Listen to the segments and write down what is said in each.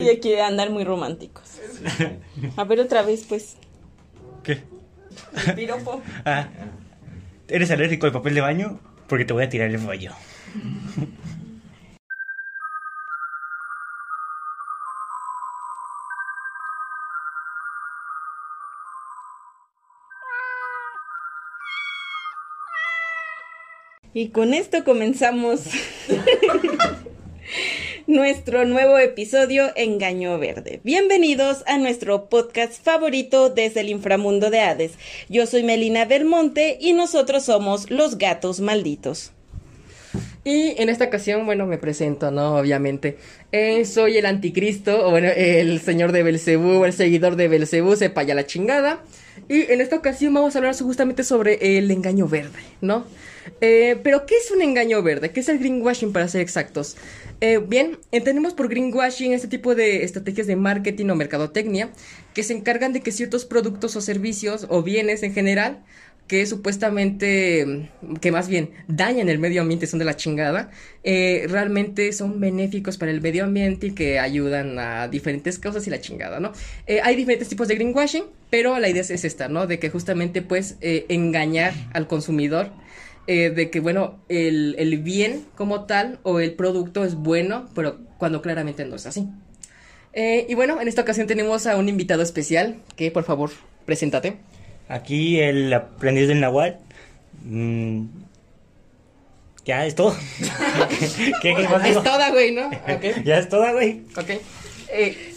Y aquí andar muy románticos. A ver otra vez, pues. ¿Qué? El piropo. Ah, ¿eres alérgico al papel de baño? Porque te voy a tirar el baño. Y con esto comenzamos nuestro nuevo episodio Engaño Verde. Bienvenidos a nuestro podcast favorito desde el inframundo de Hades. Yo soy Melina Belmonte y nosotros somos los gatos malditos. Y en esta ocasión, bueno, me presento, ¿no? Obviamente. Eh, soy el anticristo, o bueno, el señor de Belcebú, el seguidor de Belcebú, sepa ya la chingada. Y en esta ocasión vamos a hablar justamente sobre el engaño verde, ¿no? Eh, pero, ¿qué es un engaño verde? ¿Qué es el greenwashing para ser exactos? Eh, bien, entendemos por greenwashing este tipo de estrategias de marketing o mercadotecnia que se encargan de que ciertos productos o servicios o bienes en general que supuestamente, que más bien dañan el medio ambiente, son de la chingada, eh, realmente son benéficos para el medio ambiente y que ayudan a diferentes causas y la chingada, ¿no? Hay diferentes tipos de greenwashing, pero la idea es esta, ¿no? De que justamente, pues, engañar al consumidor, de que, bueno, el, el bien como tal o el producto es bueno, pero cuando claramente no es así. y bueno, en esta ocasión tenemos a un invitado especial, que por favor, preséntate. Aquí el aprendiz del Nahual. Mm, ya es todo. ¿Qué, qué, es toda, güey, ¿no? Okay. Ya es toda, güey. Ok. Eh,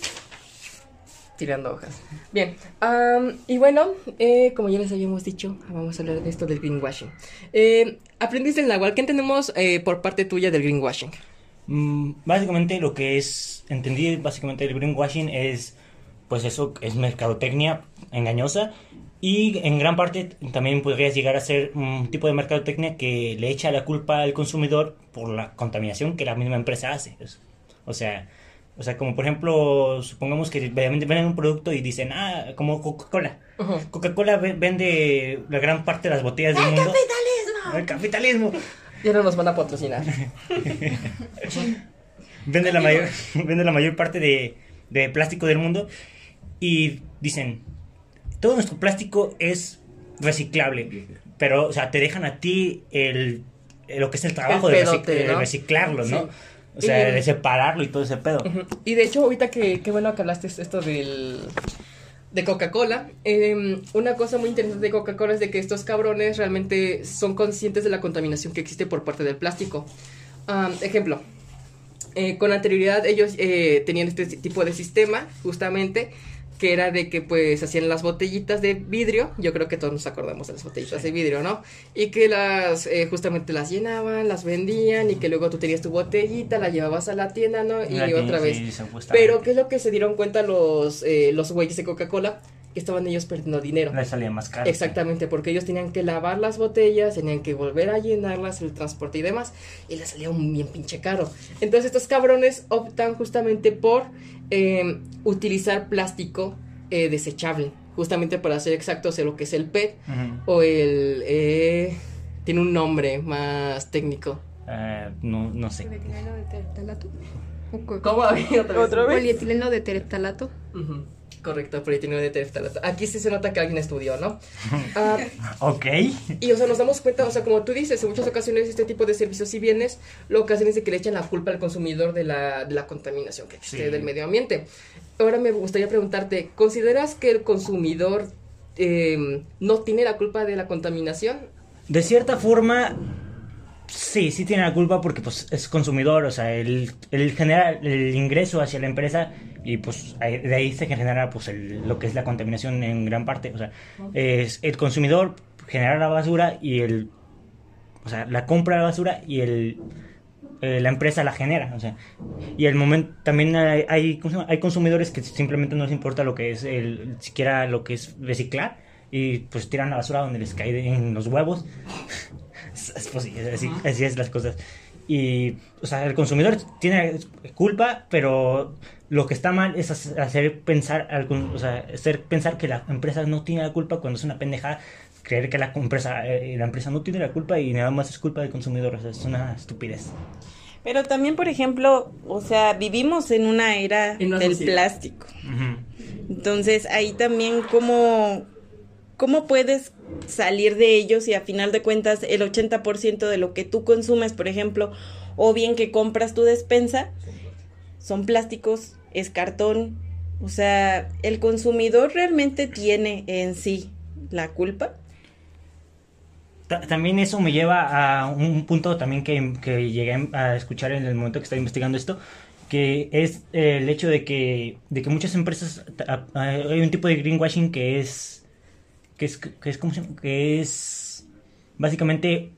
tirando hojas. Bien. Um, y bueno, eh, como ya les habíamos dicho, vamos a hablar de esto del greenwashing. Eh, aprendiz del Nahual, ¿qué entendemos eh, por parte tuya del greenwashing? Mm, básicamente lo que es, entendí básicamente el greenwashing es, pues eso, es mercadotecnia engañosa y en gran parte también podrías llegar a ser un tipo de mercadotecnia que le echa la culpa al consumidor por la contaminación que la misma empresa hace. O sea, o sea, como por ejemplo, supongamos que venden un producto y dicen, ah, como Coca-Cola. Coca-Cola vende la gran parte de las botellas del mundo. capitalismo! ¡El capitalismo! Ya no nos van a patrocinar. vende, la mayor, vende la mayor parte de, de plástico del mundo y dicen, todo nuestro plástico es reciclable, pero, o sea, te dejan a ti el, lo que es el trabajo de, reciclarlo, ¿no? O sea, de separarlo y todo ese pedo. Y de hecho, ahorita que, qué bueno que hablaste esto del de Coca-Cola. Em, una cosa muy interesante de Coca-Cola es de que estos cabrones realmente son conscientes de la contaminación que existe por parte del plástico. ejemplo, eh, con anterioridad ellos eh, tenían este tipo de sistema, justamente, que era de que pues hacían las botellitas de vidrio, yo creo que todos nos acordamos de las botellitas de vidrio, ¿no? Y que las eh, justamente las llenaban, las vendían y que luego tú tenías tu botellita, la llevabas a la tienda, ¿no? Y otra vez. Pero ¿qué es lo que se dieron cuenta los eh, los güeyes de Coca-Cola? Estaban ellos perdiendo dinero. Les salía más caro. Exactamente, porque ellos tenían que lavar las botellas, tenían que volver a llenarlas, el transporte y demás, y les salía un bien pinche caro. Entonces estos cabrones optan justamente por eh, utilizar plástico eh, desechable, justamente para ser exactos, lo que es el PET o el... Eh, tiene un nombre más técnico. no, no sé. ¿Polietileno de? ¿Cómo? ¿Otra vez? Polietileno de tereptalato. Correcto, polietileno de tereftalato. Aquí sí se nota que alguien estudió, ¿no? Uh, ok. Y, o sea, nos damos cuenta, o sea, como tú dices, en muchas ocasiones este tipo de servicios y bienes lo que hacen es que le echan la culpa al consumidor de la, de la contaminación que existe del medio ambiente. Ahora me gustaría preguntarte, ¿consideras que el consumidor em, no tiene la culpa de la contaminación? De cierta forma, Sí, sí tiene la culpa porque pues es consumidor, o sea, él, genera el ingreso hacia la empresa y pues de ahí se genera pues lo que es la contaminación en gran parte, o sea, es el consumidor genera la basura y el, o sea, la compra de la basura y el, eh, la empresa la genera, o sea, y el momento también hay, hay, hay consumidores que simplemente no les importa lo que es el, siquiera lo que es reciclar y pues tiran la basura donde les cae en los huevos. Es, posible, así, así, es las cosas. Y, o sea, el consumidor tiene culpa, pero lo que está mal es hacer pensar, o sea, hacer pensar que la empresa no tiene la culpa cuando es una pendeja creer que la empresa, eh, la empresa no tiene la culpa y nada más es culpa del consumidor, o sea, es una estupidez. Pero también, por ejemplo, o sea, vivimos en una era En una del sociedad. plástico. Ujú. Entonces, ahí también cómo, cómo puedes salir de ellos y a final de cuentas el 80% de lo que tú consumes, por ejemplo, o bien que compras tu despensa, son plásticos, es cartón. O sea, el consumidor realmente tiene en sí la culpa. Ta- También eso me lleva a un punto también que, que llegué a escuchar en el momento que estaba investigando esto, que es el hecho de que, de que muchas empresas, hay un tipo de greenwashing que es, que es, que es, básicamente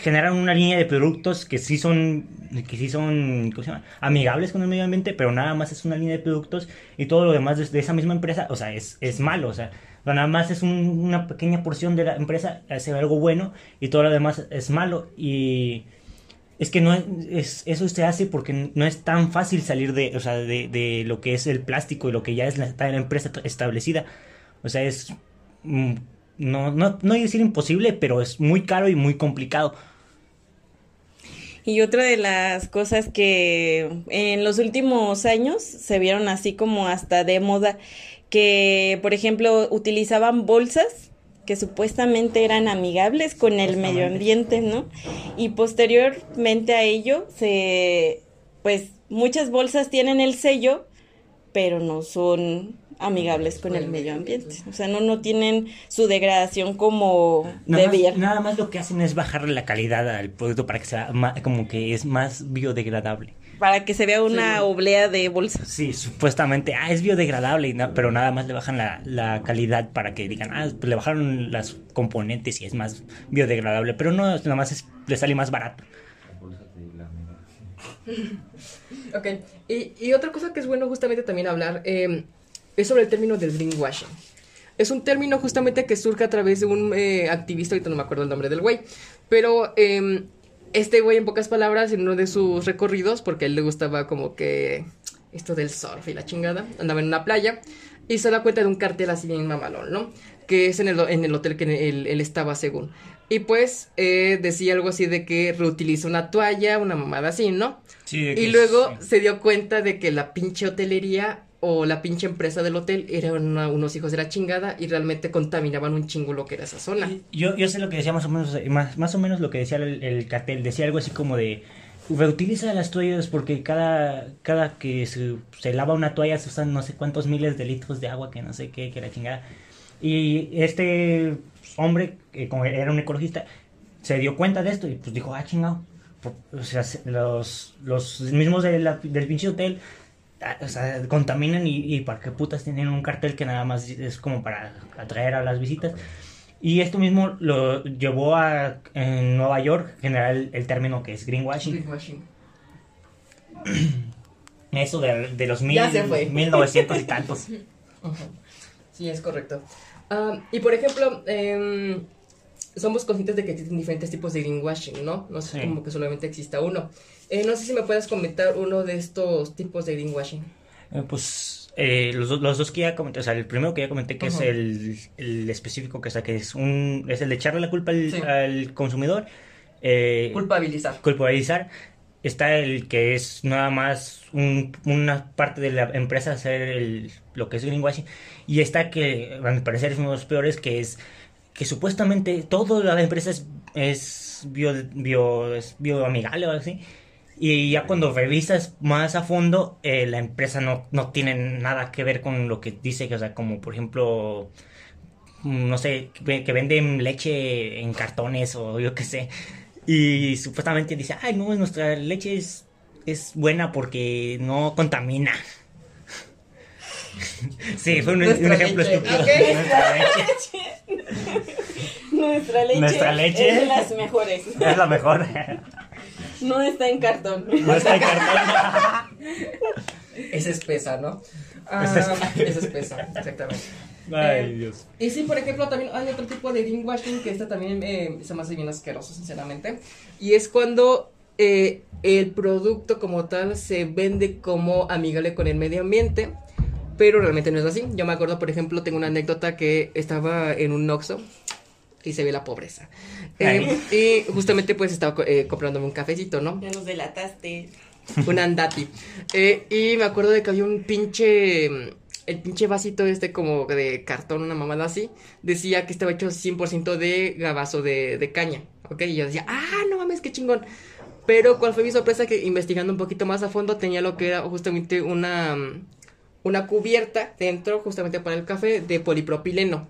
generan una línea de productos que sí son, que sí son. Amigables con el medio ambiente, pero nada más es una línea de productos y todo lo demás de, de esa misma empresa, o sea, es, es malo, o sea, nada más es un- una pequeña porción de la empresa hace algo bueno y todo lo demás es malo y es que no es, es- eso se hace porque no es tan fácil salir de, o sea, de, de lo que es el plástico y lo que ya es la, la empresa establecida. O sea, es no, no, no a decir imposible, pero es muy caro y muy complicado. Y otra de las cosas que en los últimos años se vieron así como hasta de moda, que por ejemplo utilizaban bolsas que supuestamente eran amigables con el medio ambiente, ¿no? Y posteriormente a ello se pues muchas bolsas tienen el sello, pero no son amigables con el medio ambiente. O sea, no, no tienen su degradación como Nada más, debía. nada más lo que hacen es bajarle la calidad al producto para que sea ma- como que es más biodegradable. Para que se vea una Sí. oblea de bolsas. Sí, supuestamente, ah, es biodegradable, pero nada más le bajan la, la calidad para que digan, ah, pues le bajaron las componentes y es más biodegradable, pero no, nada más es- le sale más barato. Ok, y, y otra cosa que es bueno justamente también hablar eh, es sobre el término del greenwashing. Es un término justamente que surge a través de un eh, activista, ahorita no me acuerdo el nombre del güey, pero eh, este güey en pocas palabras en uno de sus recorridos, porque a él le gustaba como que esto del surf y la chingada, andaba en una playa y se da cuenta de un cartel así bien mamalón, ¿no? Que es en el, en el hotel que él, él estaba según. Y pues eh, decía algo así de que reutiliza una toalla, una mamada así, ¿no? Y luego se dio cuenta de que la pinche hotelería o la pinche empresa del hotel eran una- unos hijos de la chingada y realmente contaminaban un chingo lo que era esa zona. Yo, yo sé lo que decía más o menos, eh, más, más o menos lo que decía el, el cartel, decía algo así como de reutiliza las toallas porque cada, cada que se, se lava una toalla se usan no sé cuántos miles de litros de agua que no sé qué, que la chingada. Y este hombre, que como era un ecologista, se dio cuenta de esto y pues dijo, ah, chingado. O sea, se- los, los mismos de la- del pinche hotel o sea, contaminan y, y para qué putas tienen un cartel que nada más es como para atraer a las visitas. Y esto mismo lo llevó a en Nueva York generar el, el término que es greenwashing. Greenwashing. Eso de, de los mil, Ya se fue. 1900 y tantos. Sí, es correcto. Ah, y por ejemplo, em, somos conscientes de que existen diferentes tipos de greenwashing, ¿no? No sé Sí. como que solamente exista uno. Eh, no sé si me puedes comentar uno de estos tipos de greenwashing. Eh, pues eh, los, los dos que ya comenté, o sea, el primero que ya comenté que es el, el específico, que, o sea, que es, un, es el de echarle la culpa al, Sí. al consumidor. eh, Culpabilizar. culpabilizar. Está el que es nada más un- una parte de la empresa hacer el- lo que es greenwashing. Y está que, a mi parecer, es uno de los peores, que es que supuestamente toda la empresa es, es, bio, bio, es bioamigable o algo así. Y ya cuando revisas más a fondo, eh, la empresa no, no tiene nada que ver con lo que dice, o sea, como por ejemplo, no sé, que, venden leche en cartones o yo qué sé. Y supuestamente dice, ay, no, nuestra leche es, es buena porque no contamina. sí, fue un, ejemplo estúpido. ok. Nuestra leche Nuestra leche, Nuestra leche. es de las mejores. es la mejor. No está en cartón. No está en cartón. Es espesa, ¿no? Ah, es espesa, exactamente. Ay, Dios. Y sí, por ejemplo, también hay otro tipo de greenwashing que esta también eh, se me hace bien asqueroso, sinceramente. Y es cuando eh, el producto como tal se vende como amigable con el medio ambiente, pero realmente no es así. Yo me acuerdo, por ejemplo, tengo una anécdota que estaba en un Oxxo y se ve la pobreza. Eh, y justamente pues estaba eh, comprándome un cafecito, ¿no? Ya nos delataste. un andati. Eh, y me acuerdo de que había un pinche. El pinche vasito este como de cartón, una mamada así. Decía que estaba hecho 100% de gabazo de, de caña. ¿Ok? Y yo decía, ah, no mames, qué chingón. Pero cuál fue mi sorpresa que investigando un poquito más a fondo tenía lo que era justamente una. Una cubierta dentro, justamente para el café, de polipropileno.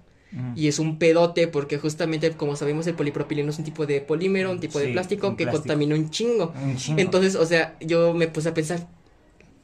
Y es un pedote porque justamente, como sabemos, el polipropileno es un tipo de polímero, un tipo de plástico que plástico. contamina un chingo. Un chingo. Entonces, o sea, yo me puse a pensar,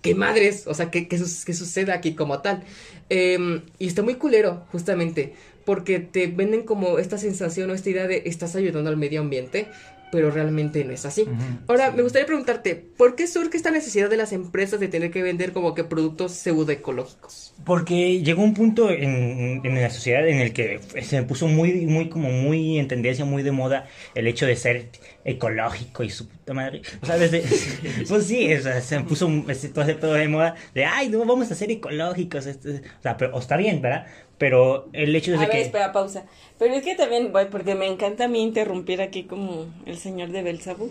¿qué madres? O sea, ¿qué, qué sucede aquí como tal? Em, y está muy culero, justamente, porque te venden como esta sensación o esta idea de estás ayudando al medio ambiente, pero realmente no es así. Ahora, me gustaría preguntarte, ¿por qué surge esta necesidad de las empresas de tener que vender como que productos pseudoecológicos? Porque llegó un punto en, en la sociedad en el que se puso muy, muy, como muy en tendencia, muy de moda el hecho de ser ecológico y su puta madre. O sea, desde, pues sí, o sea, se puso un- todo ese pedo de moda de, ay, no, vamos a ser ecológicos. o sea, pero o está bien, ¿verdad? Pero el hecho es A de ver, que... espera, pausa. Pero es que también, güey, porque me encanta a mí interrumpir aquí como el señor de Belzabú.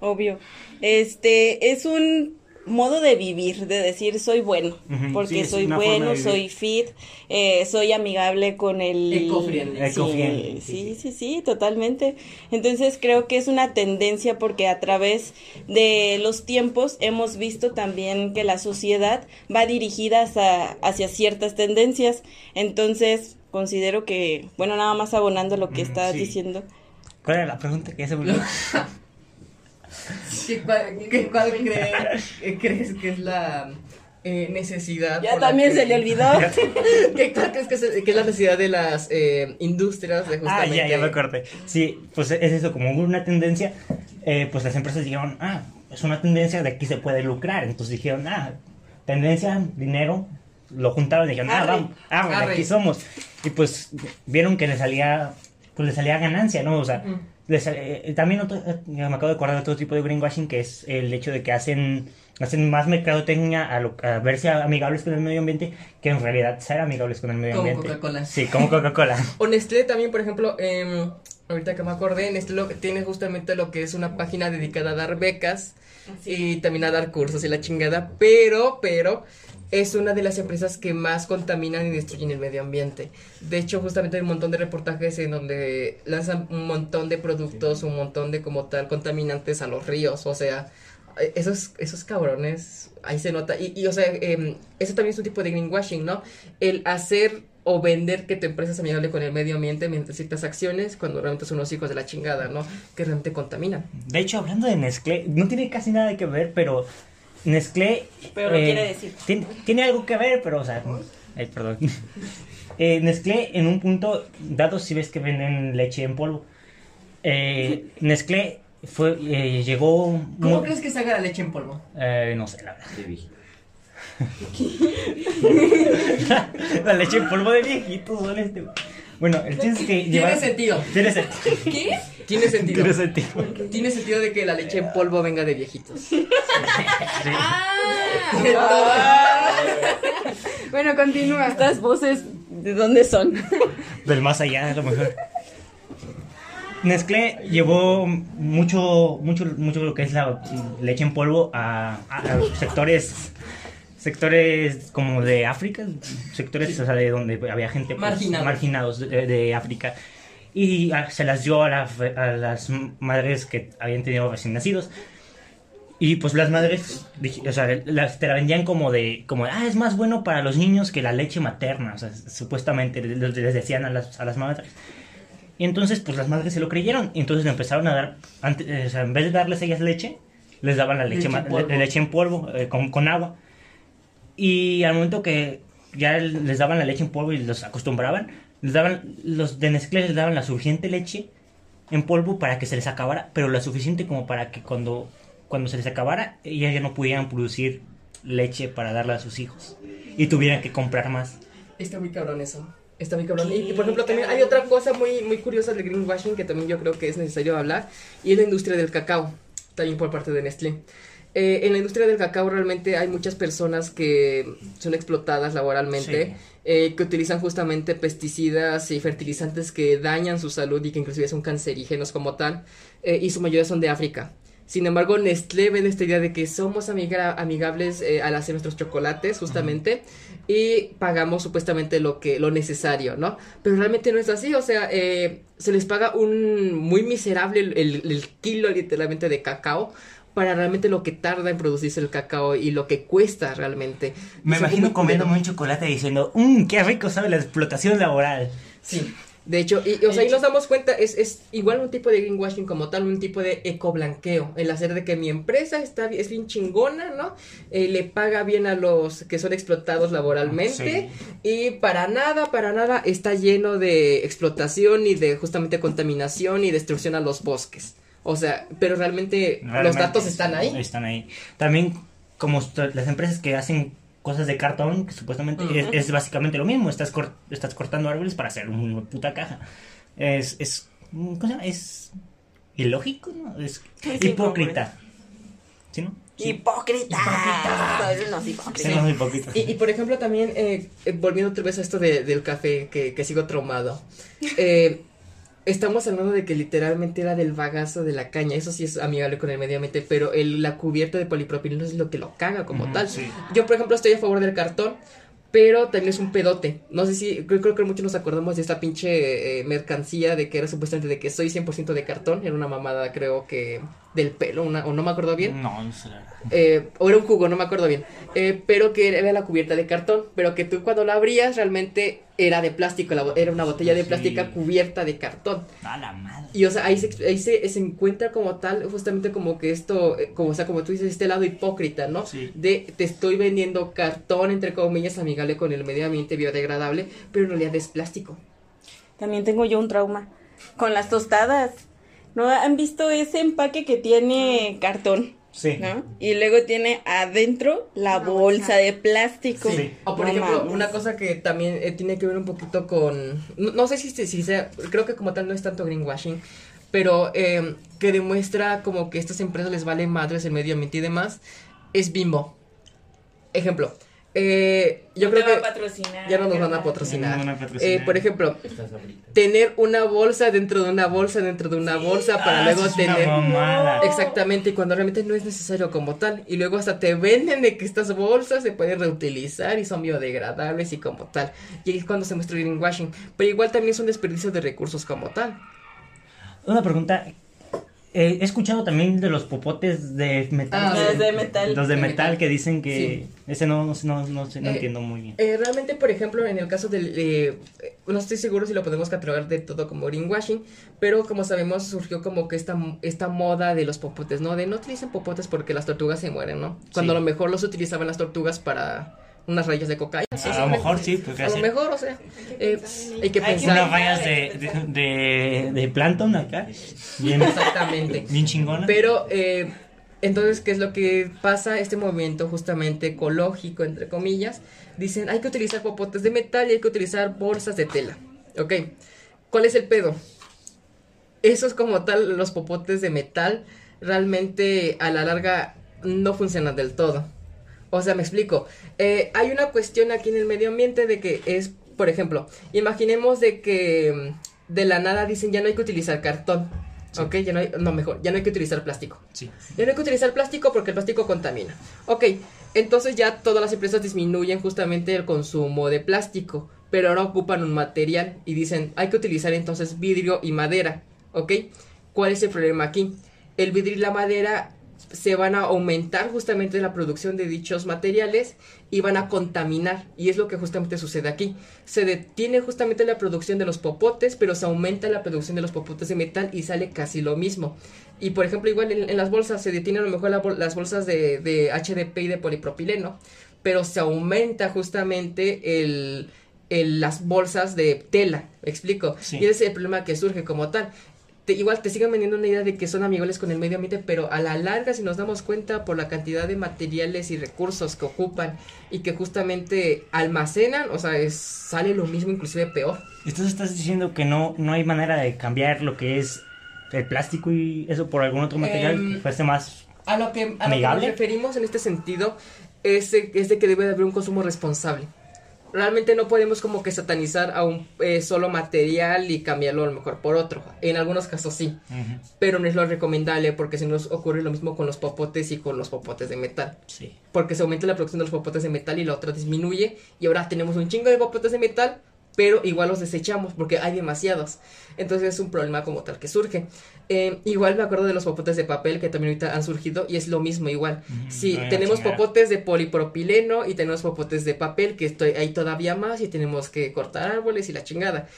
Obvio. Este, es un modo de vivir, de decir soy bueno, porque sí, soy bueno, soy fit, eh, soy amigable con el... Eco-friendly. Sí, Eco-friendly, sí, sí, sí, sí, totalmente. Entonces creo que es una tendencia porque a través de los tiempos hemos visto también que la sociedad va dirigida hacia, hacia ciertas tendencias. Entonces considero que, bueno, nada más abonando lo que estás sí. diciendo. ¿Cuál era la pregunta que ya se me olvidó? ¿Qué, cuál, qué- cuál crees, qué crees que es la eh, necesidad? Ya también que- se le olvidó. ¿Qué cuál crees que es, que es la necesidad de las eh, industrias de Ah, justamente... ya, ya me acordé. Sí, pues es eso, como hubo una tendencia, eh, pues las empresas dijeron, ah, es una tendencia, de aquí se puede lucrar. Entonces dijeron, ah, tendencia, dinero, lo juntaron y dijeron, ah, vamos, ah, bueno, aquí somos. Y pues vieron que les salía, pues les salía ganancia, ¿no? O sea, Ujú. les, eh, también otro, eh, me acabo de acordar de otro tipo de greenwashing que es el hecho de que hacen hacen más mercadotecnia a, lo- a verse amigables con el medio ambiente que en realidad ser amigables con el medio Como ambiente. Coca-Cola. Sí, como Coca-Cola. O Nestlé también, por ejemplo, em, ahorita que me acordé, Nestlé lo, tiene justamente lo que es una página dedicada a dar becas y también a dar cursos y la chingada, pero, pero, es una de las empresas que más contaminan y destruyen el medio ambiente. De hecho, justamente hay un montón de reportajes en donde lanzan un montón de productos, un montón de como tal contaminantes a los ríos, o sea, esos, esos cabrones, ahí se nota. Y, y o sea, em, eso también es un tipo de greenwashing, ¿no? El hacer o vender que tu empresa es amigable con el medio ambiente mediante ciertas acciones cuando realmente son unos hijos de la chingada, ¿no? Que realmente contaminan. De hecho, hablando de Nestlé, no tiene casi nada que ver, pero Nestlé... Pero lo quiere decir. Tiene, tiene algo que ver, pero, o sea... Ay, perdón. Eh, Nestlé, en un punto dado, si ves que venden leche en polvo. Eh, Nestlé fue, eh, llegó... ¿Cómo crees que se haga la leche en polvo? Eh, no sé, la verdad. De viejito. la leche en polvo de viejitos, este... Bueno, el chiste es que. Tiene sentido. Tiene sentido. ¿Qué? Tiene sentido. Tiene sentido. Tiene sentido de que la leche en polvo venga de viejitos. Bueno, continúa. Estas voces, ¿de dónde son? Del más allá, a lo mejor. Nestlé llevó mucho, mucho, mucho lo que es la leche en polvo a, a- a los sectores, sectores como de África, sectores o sea, de donde había gente pues, Marginados. marginados de, de África. Y ah, se las dio a, la- a las madres que habían tenido recién nacidos. Y pues las madres, o sea, las, te la vendían como de, como, ah, es más bueno para los niños que la leche materna, o sea, supuestamente les, les decían a las, a las madres. Y entonces, pues las madres se lo creyeron, y entonces le empezaron a dar, antes, o sea, en vez de darles ellas leche, les daban la leche, Leche en polvo. le- leche en polvo, eh, con, con agua. Y al momento que ya les daban la leche en polvo y los acostumbraban, les daban, los de Nestlé les daban la suficiente leche en polvo para que se les acabara, pero la suficiente como para que cuando, cuando se les acabara, ellas ya no pudieran producir leche para darla a sus hijos. Y tuvieran que comprar más. Está muy cabrón eso. Está muy cabrón. Y, por ejemplo, también hay otra cosa muy, muy curiosa del greenwashing que también yo creo que es necesario hablar. Y es la industria del cacao. También por parte de Nestlé. Eh, en la industria del cacao realmente hay muchas personas que son explotadas laboralmente, Sí. eh, que utilizan justamente pesticidas y fertilizantes que dañan su salud y que inclusive son cancerígenos como tal, eh, y su mayoría son de África. Sin embargo, Nestlé vende esta idea de que somos amiga- amigables eh, al hacer nuestros chocolates, justamente, y pagamos supuestamente lo que lo necesario, ¿no? Pero realmente no es así, o sea, eh, se les paga un muy miserable el, el- el kilo literalmente de cacao para realmente lo que tarda en producirse el cacao y lo que cuesta realmente. Me imagino muy comiéndome un chocolate diciendo, mmm, qué rico sabe la explotación laboral. Sí. De hecho, y, o sea, ahí nos damos cuenta, es, es igual un tipo de greenwashing como tal, un tipo de ecoblanqueo, el hacer de que mi empresa está, es bien chingona, ¿no? Eh, le paga bien a los que son explotados laboralmente y para nada, para nada está lleno de explotación y de justamente contaminación y destrucción a los bosques. O sea, pero realmente, los Realmente datos están ahí. Están ahí. También, como las empresas que hacen cosas de cartón, que supuestamente es, Ujú. es básicamente lo mismo. Estás, cor- estás cortando árboles para hacer una puta caja. Es, es, ¿cómo se llama? Es ilógico, ¿no? Es Es hipócrita. ¿Sí, no? Sí. Hipócrita. Hipócrita. Soy unos hipócritas. Hipócritas. Y, y, por ejemplo también, eh, eh, volviendo otra vez a esto de- del café, que, que sigo traumado, eh, estamos hablando de que literalmente era del bagazo de la caña, eso sí es amigable con el medio ambiente, pero el, la cubierta de polipropileno es lo que lo caga como tal. sí. Yo, por ejemplo, estoy a favor del cartón, pero también es un pedote. No sé si, creo, creo que muchos nos acordamos de esta pinche eh, mercancía de que era supuestamente de que soy 100% de cartón, era una mamada creo que del pelo, una, o no me acuerdo bien. No, no sé. Eh, o era un jugo, no me acuerdo bien. Eh, pero que era la cubierta de cartón. Pero que tú cuando la abrías realmente era de plástico. la bo- era una botella de Sí. plástica cubierta de cartón. A la madre. Y o sea, ahí se, ahí se, se encuentra como tal, justamente como que esto, eh, como, o sea, como tú dices, este lado hipócrita, ¿no? Sí. De te estoy vendiendo cartón, entre comillas, amigable con el medio ambiente, biodegradable, pero en realidad es plástico. También tengo yo un trauma con las tostadas. ¿No han visto ese empaque que tiene cartón? Sí. ¿No? Y luego tiene adentro la Una bolsa bolsa. de plástico. Sí. O por No ejemplo, mames. una cosa que también eh, tiene que ver un poquito con, no, no sé si, si sea, creo que como tal no es tanto greenwashing, pero eh, que demuestra como que a estas empresas les vale madres el medio ambiente y demás, es Bimbo. Ejemplo, eh, yo creo Te va que patrocinar, ya no nos van a ¿verdad? patrocinar. Ya no nos van a patrocinar. Eh, por ejemplo, tener una bolsa dentro de una bolsa dentro de una bolsa para Ah, luego eso es una tener... mamada. Exactamente, y cuando realmente no es necesario como tal. Y luego hasta te venden de que estas bolsas se pueden reutilizar y son biodegradables y como tal. Y ahí es cuando se muestra el greenwashing. Pero igual también es un desperdicio de recursos como tal. Una pregunta. Eh, he escuchado también de los popotes de metal. Ah, Los de metal. Los de De metal metal. que dicen que. Ese no, no, no, no sé, no Eh, entiendo muy bien. Eh, realmente, por ejemplo, en el caso del... eh, eh, no estoy seguro si lo podemos catalogar de todo como greenwashing, pero como sabemos surgió como que esta, esta moda de los popotes, ¿no? De no utilicen popotes porque las tortugas se mueren, ¿no? Cuando Sí. a lo mejor los utilizaban las tortugas para unas rayas de cocaína. A lo mejor sí, porque A lo mejor, o sea, eh, hay que pensar... unas rayas de, de, de, de plancton acá. Bien, Exactamente. bien chingona. Pero, eh, entonces, ¿qué es lo que pasa? Este movimiento justamente ecológico, entre comillas, dicen, hay que utilizar popotes de metal y hay que utilizar bolsas de tela. ¿Ok? ¿Cuál es el pedo? Esos como tal, los popotes de metal, realmente a la larga no funcionan del todo. O sea, me explico. Eh, hay una cuestión aquí en el medio ambiente de que es, por ejemplo, imaginemos de que mm, de la nada dicen ya no hay que utilizar cartón. Ok, ya no hay, no mejor, ya no hay que utilizar plástico. Sí. Ya no hay que utilizar plástico porque el plástico contamina. Ok, entonces ya todas las empresas disminuyen justamente el consumo de plástico, pero ahora ocupan un material y dicen hay que utilizar entonces vidrio y madera. Ok, ¿cuál es el problema aquí? El vidrio y la madera se van a aumentar justamente la producción de dichos materiales y van a contaminar. Y es lo que justamente sucede aquí. Se detiene justamente la producción de los popotes, pero se aumenta la producción de los popotes de metal y sale casi lo mismo. Y por ejemplo, igual en, en las bolsas se detienen a lo mejor la bol- las bolsas de, de HDP y de polipropileno, pero se aumenta justamente el, el- las bolsas de tela. ¿Me explico? Sí. Y ese es el problema que surge como tal te- igual te siguen vendiendo una idea de que son amigables con el medio ambiente, pero a la larga, si nos damos cuenta por la cantidad de materiales y recursos que ocupan y que justamente almacenan, o sea, es, sale lo mismo, inclusive peor. Entonces estás diciendo que no, no hay manera de cambiar lo que es el plástico y eso por algún otro material que fuese más A lo que, a lo que nos ¿Amigable? referimos en este sentido es de, es de que debe de haber un consumo responsable. Realmente no podemos como que satanizar a un eh, solo material y cambiarlo a lo mejor por otro. En algunos casos sí, pero no es lo recomendable porque si nos ocurre lo mismo con los popotes y con los popotes de metal. Sí. Porque se aumenta la producción de los popotes de metal y la otra disminuye y ahora tenemos un chingo de popotes de metal pero igual los desechamos porque hay demasiados. Entonces es un problema como tal que surge. Eh, igual me acuerdo de los popotes de papel que también ahorita han surgido y es lo mismo igual. Ujú, Sí, ay, la tenemos popotes de polipropileno y tenemos popotes de papel que estoy ahí todavía más y tenemos que cortar árboles y la chingada.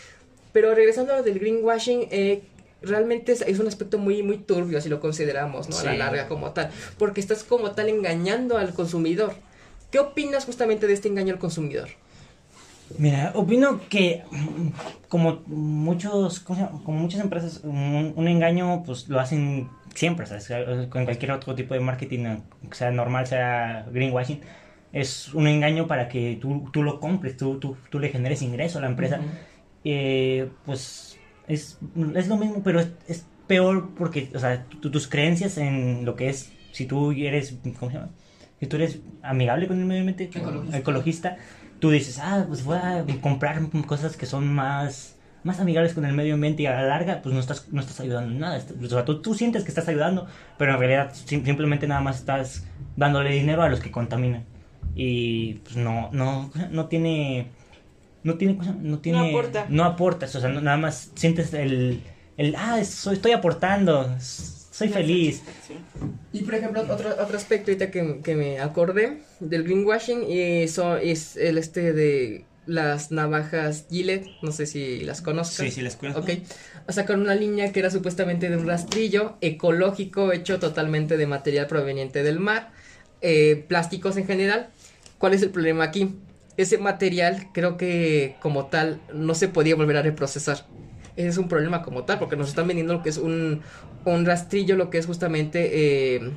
Pero regresando a lo del greenwashing, eh, realmente es, es un aspecto muy, muy turbio si lo consideramos, ¿no? A la Sí. larga como tal. Porque estás como tal engañando al consumidor. ¿Qué opinas justamente de este engaño al consumidor? Mira, opino que como muchos, como muchas empresas, un, un engaño pues lo hacen siempre, ¿sabes? Con cualquier otro tipo de marketing, sea normal, sea greenwashing, es un engaño para que tú, tú lo compres, tú, tú, tú le generes ingreso a la empresa. Eh, pues es, es lo mismo, pero es, es peor porque, o sea, tu- tus creencias en lo que es, si tú eres, ¿cómo se llama? Si tú eres amigable con el medio ambiente, Ecologista. ecologista, tú dices, ah, pues voy a comprar cosas que son más, más amigables con el medio ambiente y a la larga, pues no estás, no estás ayudando en nada. O sea, tú, tú sientes que estás ayudando, pero en realidad sim- simplemente nada más estás dándole dinero a los que contaminan. Y pues no, no, no tiene, no tiene, no tiene, aporta. no aportas, o sea, no- nada más sientes el, el ah, soy, estoy aportando, soy feliz. Y por ejemplo, otro, otro aspecto ahorita que, que me acordé del greenwashing y eso es el este de las navajas Gillette, no sé si las conozcas. Sí, sí, les cuento. Ok, sacaron una línea que era supuestamente de un rastrillo ecológico hecho totalmente de material proveniente del mar, eh, plásticos en general. ¿Cuál es el problema aquí? Ese material creo que como tal no se podía volver a reprocesar. Ese es un problema como tal, porque nos están vendiendo lo que es un, un rastrillo, lo que es justamente eh,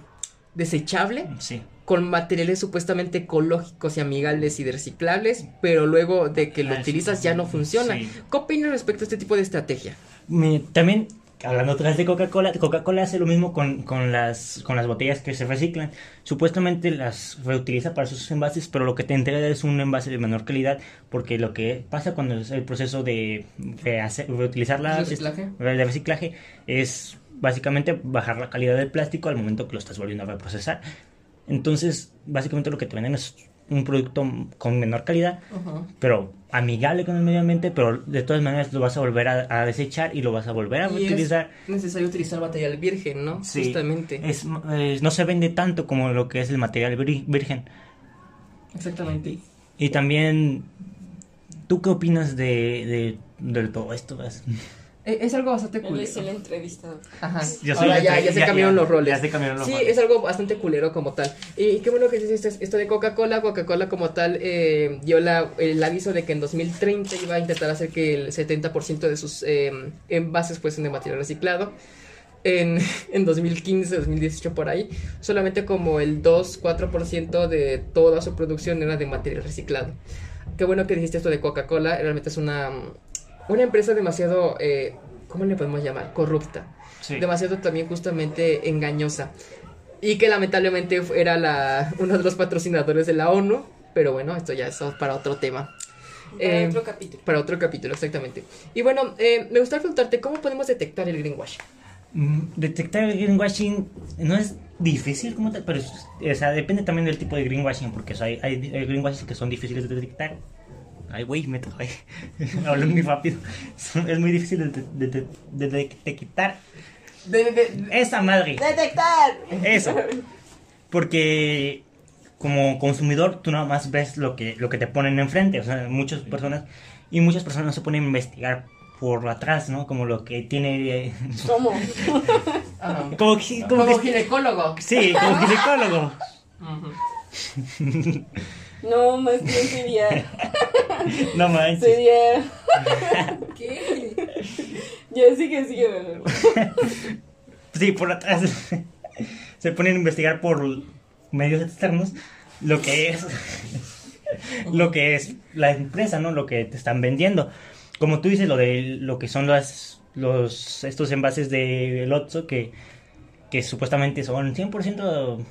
desechable, Sí. con materiales supuestamente ecológicos y amigables y reciclables, pero luego de que lo Ah, sí. utilizas ya no funciona. Sí. ¿Qué opinas respecto a este tipo de estrategia? Me- también, hablando otra vez de Coca-Cola, Coca-Cola hace lo mismo con, con, las, con las botellas que se reciclan. Supuestamente las reutiliza para sus envases, pero lo que te entrega es un envase de menor calidad, porque lo que pasa cuando es el proceso de, de hacer- ¿Reciclaje? es- de reciclaje, es básicamente bajar la calidad del plástico al momento que lo estás volviendo a reprocesar. Entonces, básicamente lo que te venden es un producto con menor calidad, pero amigable con el medio ambiente, pero de todas maneras lo vas a volver a, a desechar y lo vas a volver a Y es utilizar. necesario utilizar material virgen, ¿no? Sí, Justamente. es- no se vende tanto como lo que es el material vir- virgen. Exactamente. Y también, ¿tú qué opinas de, de, de todo esto? Eh, Es algo bastante Él culero. es el entrevistado. Ajá. Yo soy Ahora ya, ya se ya- cambiaron ya- los roles. ya se cambiaron los sí, roles. es algo bastante culero como tal. Y qué bueno que dices esto, esto de Coca-Cola. Coca-Cola como tal eh, dio la, el aviso de que en 2030 iba a intentar hacer que el 70% de sus eh, envases fuesen de material reciclado. En, en 2015, 2018 por ahí, solamente como el 2-4% de toda su producción era de material reciclado. Qué bueno que dijiste esto de Coca-Cola, realmente es una, una empresa demasiado, eh, ¿cómo le podemos llamar? Corrupta Sí. demasiado también justamente engañosa y que lamentablemente era la uno de los patrocinadores de la ONU pero bueno esto ya es para otro tema Para Eh, otro capítulo. para otro capítulo exactamente y bueno eh, me gustaría preguntarte cómo podemos detectar el greenwashing Mm, Detectar el greenwashing no es difícil como tal, pero o sea, depende también del tipo de greenwashing, porque o sea, hay, hay, hay greenwashing que son difíciles de detectar. Ay, güey, me trabé. Hablo muy rápido. Es muy difícil de, de, de- de detectar. Esa madre. ¡Detectar! Eso. Porque como consumidor tú nada más ves lo que, lo que te ponen enfrente. O sea, muchas personas y muchas personas no se ponen a investigar por atrás, ¿no? Como lo que tiene... eh, ¿Cómo? Ajá. como como como que- ginecólogo Sí, como ginecólogo. Ujú. No, más bien sería. No manches. Sería. ¿Qué? Ya sigue, sigue. Sí, por atrás. Se ponen a investigar por medios externos lo que es lo que es la empresa, ¿no? Lo que te están vendiendo. Como tú dices, lo de lo que son las los estos envases de Lotso que que supuestamente son 100%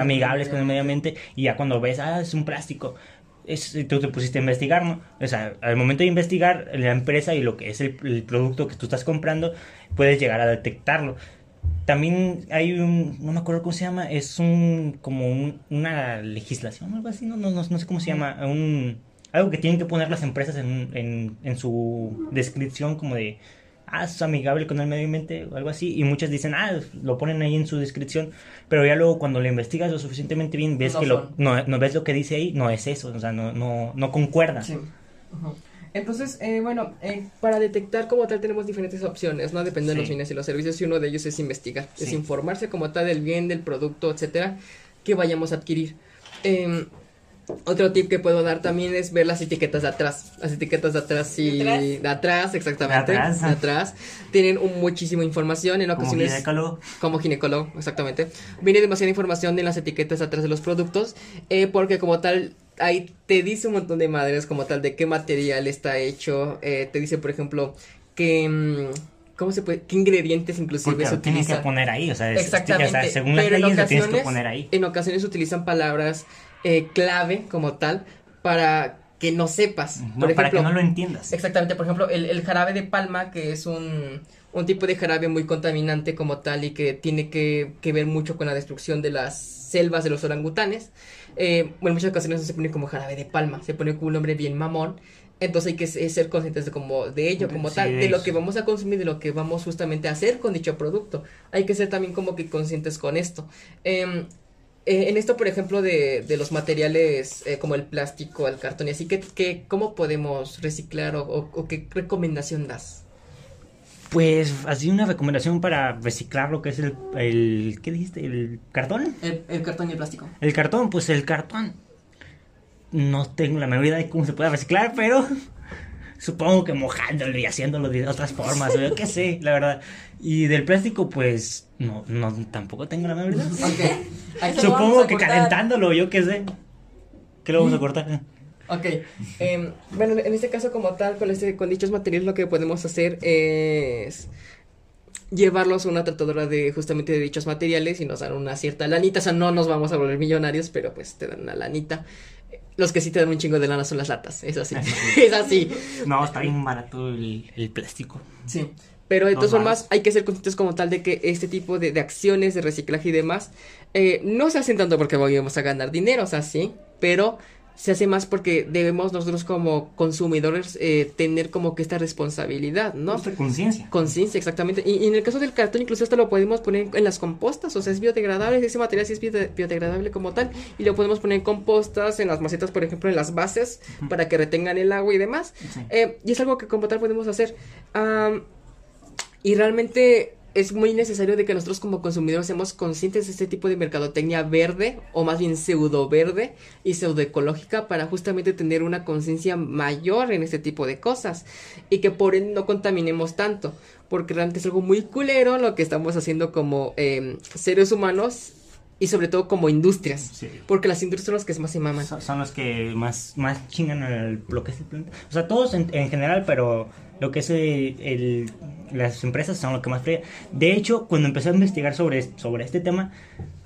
Amigables. con el medio ambiente y ya cuando ves, ah, es un plástico, es, tú te pusiste a investigar, ¿no? O sea, al momento de investigar la empresa y lo que es el, producto que tú estás comprando, puedes llegar a detectarlo. También hay un, no me acuerdo cómo se llama, es un, como un- una legislación o algo así, no, no, no, no sé cómo se llama, un, algo que tienen que poner las empresas en, en, en su descripción como de, ah, es amigable con el medio ambiente o algo así, y muchas dicen, ah, lo ponen ahí en su descripción, pero ya luego cuando lo investigas lo suficientemente bien, ves No que lo, no, no ves lo que dice ahí, no es eso, o sea, no, no, no concuerda. Sí. Entonces, eh, bueno, eh, para detectar como tal tenemos diferentes opciones, ¿no? Depende de los Sí. bienes y los servicios y uno de ellos es investigar, es informarse como tal del bien, del producto, etcétera, que vayamos a adquirir. Eh, otro tip que puedo dar también es ver las etiquetas de atrás. Las etiquetas de atrás y ¿De atrás? de atrás, exactamente. De atrás. de atrás. Tienen un, muchísima información en Como ocasiones ginecólogo. como ginecólogo, exactamente. Viene demasiada información en las etiquetas atrás de los productos, eh, porque como tal, ahí te dice un montón de madres como tal de qué material está hecho, eh, te dice, por ejemplo, que... mm, ¿Cómo se puede? ¿Qué ingredientes inclusive Porque se lo tienen que utilizan? poner ahí, o sea, es- Exactamente. o sea, según las pero en leyes lo tienes que ocasiones, poner ahí. en ocasiones utilizan palabras eh, clave como tal para que no sepas. No, por para que ejemplo, no lo entiendas. Exactamente, por ejemplo, el, el jarabe de palma, que es un, un tipo de jarabe muy contaminante como tal y que tiene que, que ver mucho con la destrucción de las selvas de los orangutanes. Eh, bueno, en muchas ocasiones no se pone como jarabe de palma, se pone con un nombre bien mamón. Entonces hay que se- ser conscientes de, como, de ello como Sí, tal, de de lo que vamos a consumir, de lo que vamos justamente a hacer con dicho producto. Hay que ser también como que conscientes con esto. Em, eh, en esto, por ejemplo, de, de los materiales eh, como el plástico, el cartón y así, ¿qué, qué, ¿cómo podemos reciclar o, o- o qué recomendación das? Pues así una recomendación para reciclar lo que es el, el ¿qué dijiste? ¿El cartón? El, el cartón y el plástico. El cartón, pues el cartón. No tengo la menor idea de cómo se puede reciclar, pero supongo que mojándolo y haciéndolo de otras formas, o yo qué sé, la verdad. Y del plástico, pues no, no tampoco tengo la vamos Supongo que calentándolo, yo qué sé. ¿Qué lo vamos a cortar? Ok. em, bueno, en este caso como tal, con, este, con dichos materiales lo que podemos hacer es llevarlos a una tratadora de justamente de dichos materiales y nos dan una cierta lanita. O sea, no nos vamos a volver millonarios, pero pues te dan una lanita. Los que sí te dan un chingo de lana son las latas, es así. es así. No, está bien barato el, el plástico. Sí. Pero de No todas formas hay que ser conscientes como tal de que este tipo de, de acciones de reciclaje y demás eh, no se hacen tanto porque vayamos a ganar dinero, o sea, sí, pero se hace más porque debemos nosotros como consumidores eh, tener como que esta responsabilidad, ¿no? Conciencia. Conciencia, exactamente. Y, y en el caso del cartón, incluso hasta lo podemos poner en las compostas. O sea, es biodegradable, ese material sí es biode- biodegradable como tal. Y lo podemos poner en compostas, en las macetas, por ejemplo, en las bases, para que retengan el agua y demás. Sí. Eh, y es algo que como tal podemos hacer. Am, y realmente es muy necesario de que nosotros como consumidores seamos conscientes de este tipo de mercadotecnia verde, o más bien pseudo verde y pseudo ecológica, para justamente tener una conciencia mayor en este tipo de cosas. Y que por ende no contaminemos tanto. Porque realmente es algo muy culero lo que estamos haciendo como em, seres humanos y sobre todo como industrias. Sí. Porque las industrias son las que más se maman. Son, son los que más, más chingan el, lo que es el planeta. O sea, todos en, en general, pero lo que es el, el- las empresas son lo que más fría. De hecho, cuando empecé a investigar sobre, sobre este tema,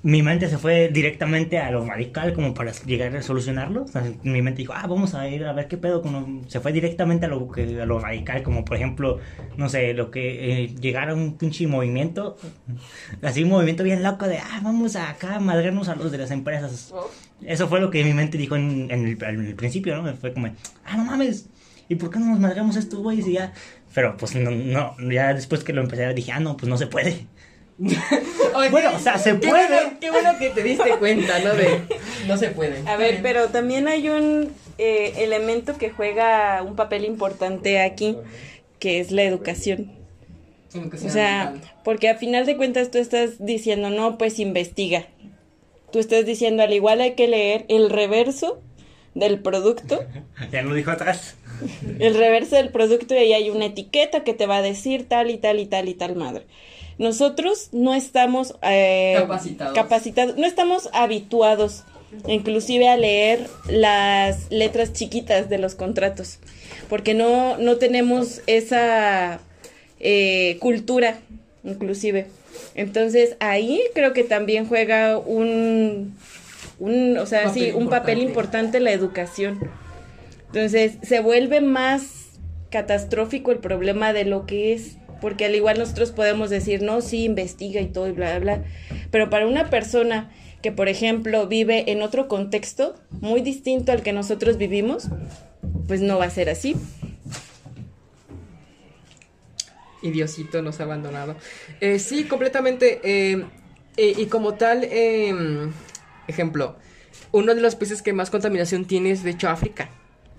mi mente se fue directamente a lo radical como para llegar a solucionarlo. O sea, mi mente dijo, ah, vamos a ir a ver qué pedo. con lo-". Se fue directamente a lo, que, a lo radical, como por ejemplo, no sé, lo que eh, llegar a un pinche movimiento, así un movimiento bien loco de, ah, vamos a acá a madrearnos a los de las empresas. Eso fue lo que mi mente dijo en, en el, en el principio, ¿no? Fue como, ah, no mames, ¿y por qué no nos madreamos estos güeyes y ya? Pero pues no, no, ya después que lo empecé dije, ah, no, pues no se puede. Bueno, o sea, se Qué puede. bueno, qué bueno que te diste cuenta, ¿no? De no se puede. A ver, pero también hay un eh, elemento que juega un papel importante aquí, que es la educación. O sea, porque a final de cuentas tú estás diciendo, no, pues investiga. Tú estás diciendo, al igual hay que leer el reverso del producto, Ya lo dijo atrás. el reverso del producto y ahí hay una etiqueta que te va a decir tal y tal y tal y tal madre. Nosotros no estamos eh, Capacitados. capacitados, no estamos habituados inclusive a leer las letras chiquitas de los contratos, porque no, no tenemos esa eh, cultura, inclusive. Entonces ahí creo que también juega un, un o sea, Papel sí, un papel importante la educación. Entonces se vuelve más catastrófico el problema de lo que es, porque al igual nosotros podemos decir, no, sí, investiga y todo y bla, bla, bla, pero para una persona que, por ejemplo, vive en otro contexto muy distinto al que nosotros vivimos, pues no va a ser así. Y nos ha abandonado. Eh, sí, completamente. eh, eh, y como tal, eh, ejemplo, uno de los países que más contaminación tiene es de hecho África,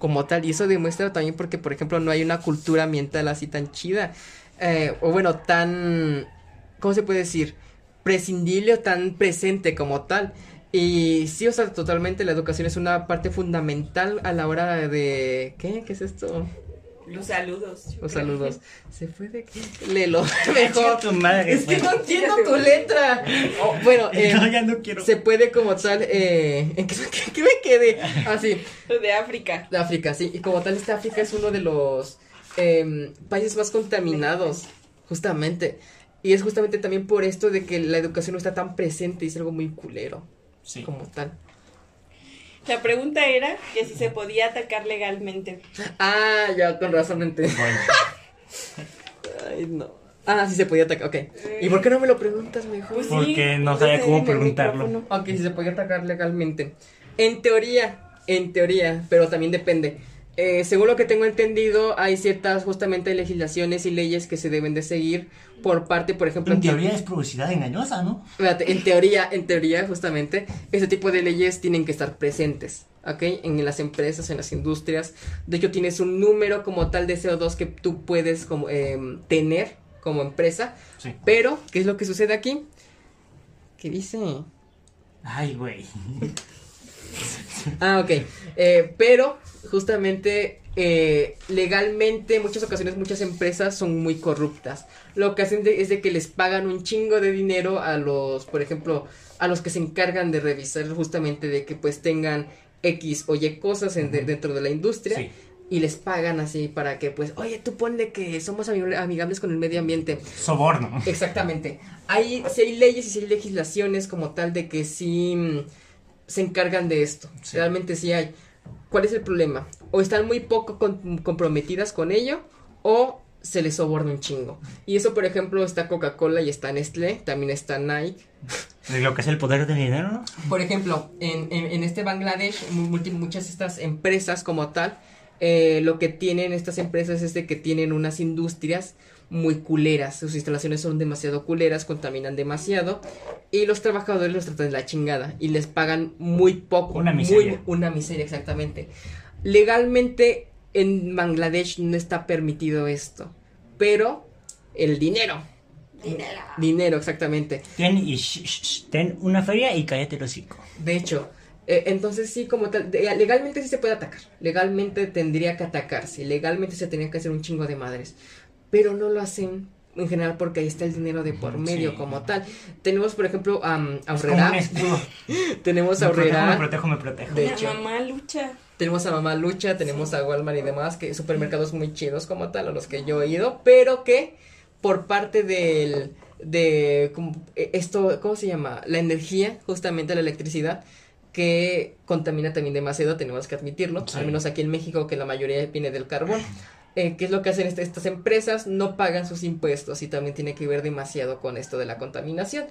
como tal. Y eso demuestra también porque, por ejemplo, no hay una cultura ambiental así tan chida. eh, o bueno, tan... ¿Cómo se puede decir? Prescindible o tan presente como tal. Y sí, o sea, totalmente la educación es una parte fundamental a la hora de... ¿Qué? ¿Qué es esto? Los saludos. Los saludos. Se fue de qué? Léelo. Mejor. tu madre, Es que no entiendo tu letra. Oh, bueno, eh, No, ya no quiero. se puede como tal. Eh, ¿En qué, qué- qué me quedé? Ah, sí. De África. De África, sí. Y como tal, este África es uno de los em, países más contaminados. Justamente. Y es justamente también por esto de que la educación no está tan presente y es algo muy culero. Sí. Como tal. La pregunta era que si se podía atacar legalmente. Ah, ya, con razón entendí. Bueno, Ay, no. Ah, sí se podía atacar, ok. ¿Y por qué no me lo preguntas mejor? Pues sí, Porque no sabía cómo preguntarlo. Ok, si se podía atacar legalmente. En teoría, en teoría, pero también depende. Eh, según lo que tengo entendido, hay ciertas justamente legislaciones y leyes que se deben de seguir por parte, por ejemplo, en teoría es publicidad engañosa, ¿no? En teoría, en teoría, justamente, ese tipo de leyes tienen que estar presentes, ¿ok? En las empresas, en las industrias. De hecho, tienes un número como tal de CO2 que tú puedes como, em, tener como empresa. Sí. Pero, ¿qué es lo que sucede aquí? ¿Qué dice? Ay, güey. Ah, ok. Eh, pero justamente eh, legalmente en muchas ocasiones muchas empresas son muy corruptas. Lo que hacen de- es de que les pagan un chingo de dinero a los, por ejemplo, a los que se encargan de revisar justamente de que pues tengan X o Y cosas en- de- dentro de la industria. Sí. Y les pagan así para que, pues, oye, tú ponle que somos amigable- amigables con el medio ambiente. Soborno. Exactamente. Hay, si hay leyes y si hay legislaciones como tal de que sí mm, se encargan de esto. Sí. Realmente sí hay. ¿Cuál es el problema? O están muy poco con- comprometidas con ello o se les soborna un chingo. Y eso, por ejemplo, está Coca-Cola y está Nestlé, también está Nike. De lo que es el poder del dinero, ¿no? Por ejemplo, en, en, en este Bangladesh, multi- muchas de estas empresas como tal, eh, lo que tienen estas empresas es de que tienen unas industrias muy culeras. Sus instalaciones son demasiado culeras, contaminan demasiado. Y los trabajadores los tratan de la chingada. Y les pagan muy poco. Una muy- miseria. una miseria, exactamente. Legalmente en Bangladesh no está permitido esto. Pero el dinero. Dinero. Dinero, exactamente. Ten, y sh- sh- sh- ten una feria y cállate el hocico. De hecho, eh, entonces sí, como tal, de- legalmente sí se puede atacar. Legalmente tendría que atacarse. Legalmente se tendría que hacer un chingo de madres. Pero no lo hacen en general porque ahí está el dinero de por medio sí. como tal. Tenemos, por ejemplo, Es como Aurrera. un. Tenemos Me a protejo, me Aurrera. protejo, me protejo. De La hecho. mamá lucha. Tenemos a Mamá Lucha, tenemos a Walmart y demás, que supermercados muy chidos como tal, a los que yo he ido, pero que por parte del, de, como, eh, esto, ¿cómo se llama? La energía, justamente la electricidad, que contamina también demasiado, tenemos que admitirlo, Sí. al menos aquí en México, que la mayoría viene del carbón. Eh, ¿Qué es lo que hacen este- estas empresas? No pagan sus impuestos y también tiene que ver demasiado con esto de la contaminación.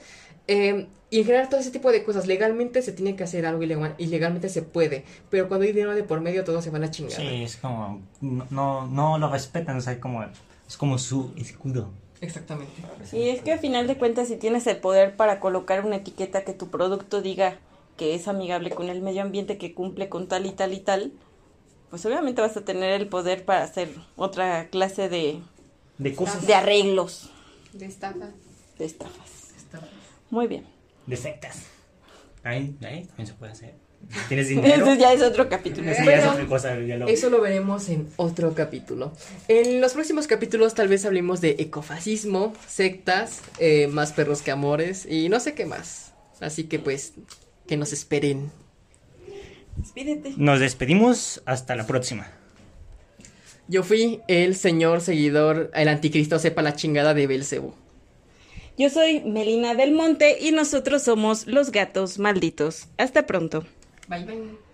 Eh, y en general todo ese tipo de cosas, legalmente se tiene que hacer algo ilegal, ilegalmente se puede, pero cuando hay dinero de por medio todo se va a la chingada. Sí, es como. No, no, no lo respetan, o sea, como. Es como su escudo. Exactamente. Y es que a final de cuentas, si tienes el poder para colocar una etiqueta que tu producto diga que es amigable con el medio ambiente, que cumple con tal y tal y tal, pues obviamente vas a tener el poder para hacer otra clase de, De cosas. de arreglos, De estafa. de estafas. Muy bien. De sectas. Ahí, ahí también se puede hacer. Tienes dinero. Ese ya es otro capítulo. Eso ya es otra cosa. Ya lo... Eso lo veremos en otro capítulo. En los próximos capítulos tal vez hablemos de ecofascismo, sectas, eh, más perros que amores y no sé qué más. Así que pues que nos esperen. Despídete. Nos despedimos. Hasta la próxima. Yo fui el señor seguidor, el anticristo sepa la chingada de Belcebú. Yo soy Melina del Monte y nosotros somos los gatos malditos. Hasta pronto. Bye, bye.